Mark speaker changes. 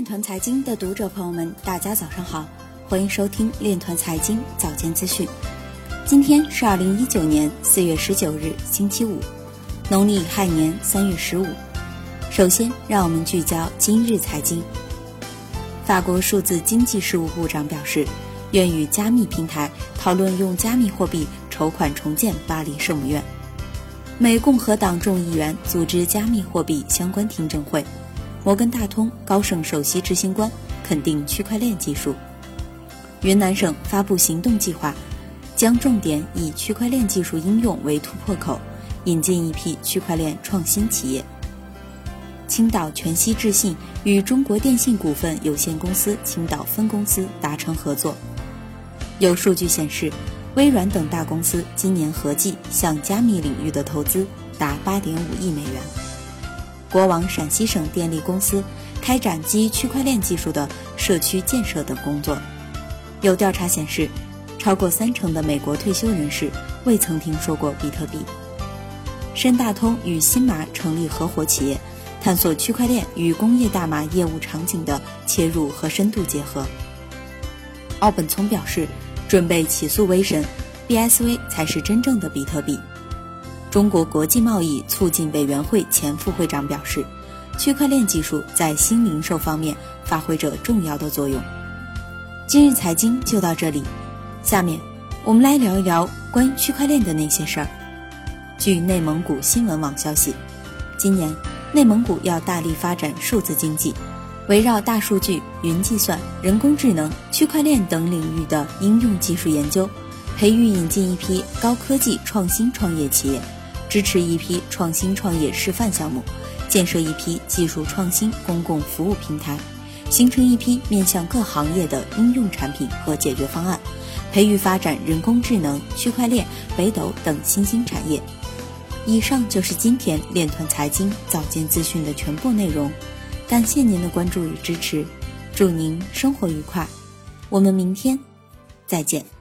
Speaker 1: 链团财经的读者朋友们，大家早上好，欢迎收听链团财经早间资讯。今天是二零一九年四月十九日，星期五，农历亥年三月十五。首先，让我们聚焦今日财经。法国数字经济事务部长表示，愿与加密平台讨论用加密货币筹款重建巴黎圣母院。美共和党众议员组织加密货币相关听证会。摩根大通高盛首席执行官肯定区块链技术。云南省发布行动计划，将重点以区块链技术应用为突破口，引进一批区块链创新企业。青岛全息智信与中国电信股份有限公司青岛分公司达成合作。有数据显示，微软等大公司今年合计向加密领域的投资达八点五亿美元。国网陕西省电力公司开展基于区块链技术的社区建设等工作。有调查显示，超过三成的美国退休人士未曾听说过比特币。深大通与新麻成立合伙企业，探索区块链与工业大麻业务场景的切入和深度结合。奥本聪表示，准备起诉威神，BSV 才是真正的比特币。中国国际贸易促进委员会前副会长表示，区块链技术在新零售方面发挥着重要的作用。今日财经就到这里，下面我们来聊一聊关于区块链的那些事儿。据内蒙古新闻网消息，今年内蒙古要大力发展数字经济，围绕大数据、云计算、人工智能、区块链等领域的应用技术研究，培育引进一批高科技创新创业企业。支持一批创新创业示范项目，建设一批技术创新公共服务平台，形成一批面向各行业的应用产品和解决方案，培育发展人工智能、区块链、北斗等新兴产业。以上就是今天链团财经早间资讯的全部内容，感谢您的关注与支持，祝您生活愉快，我们明天再见。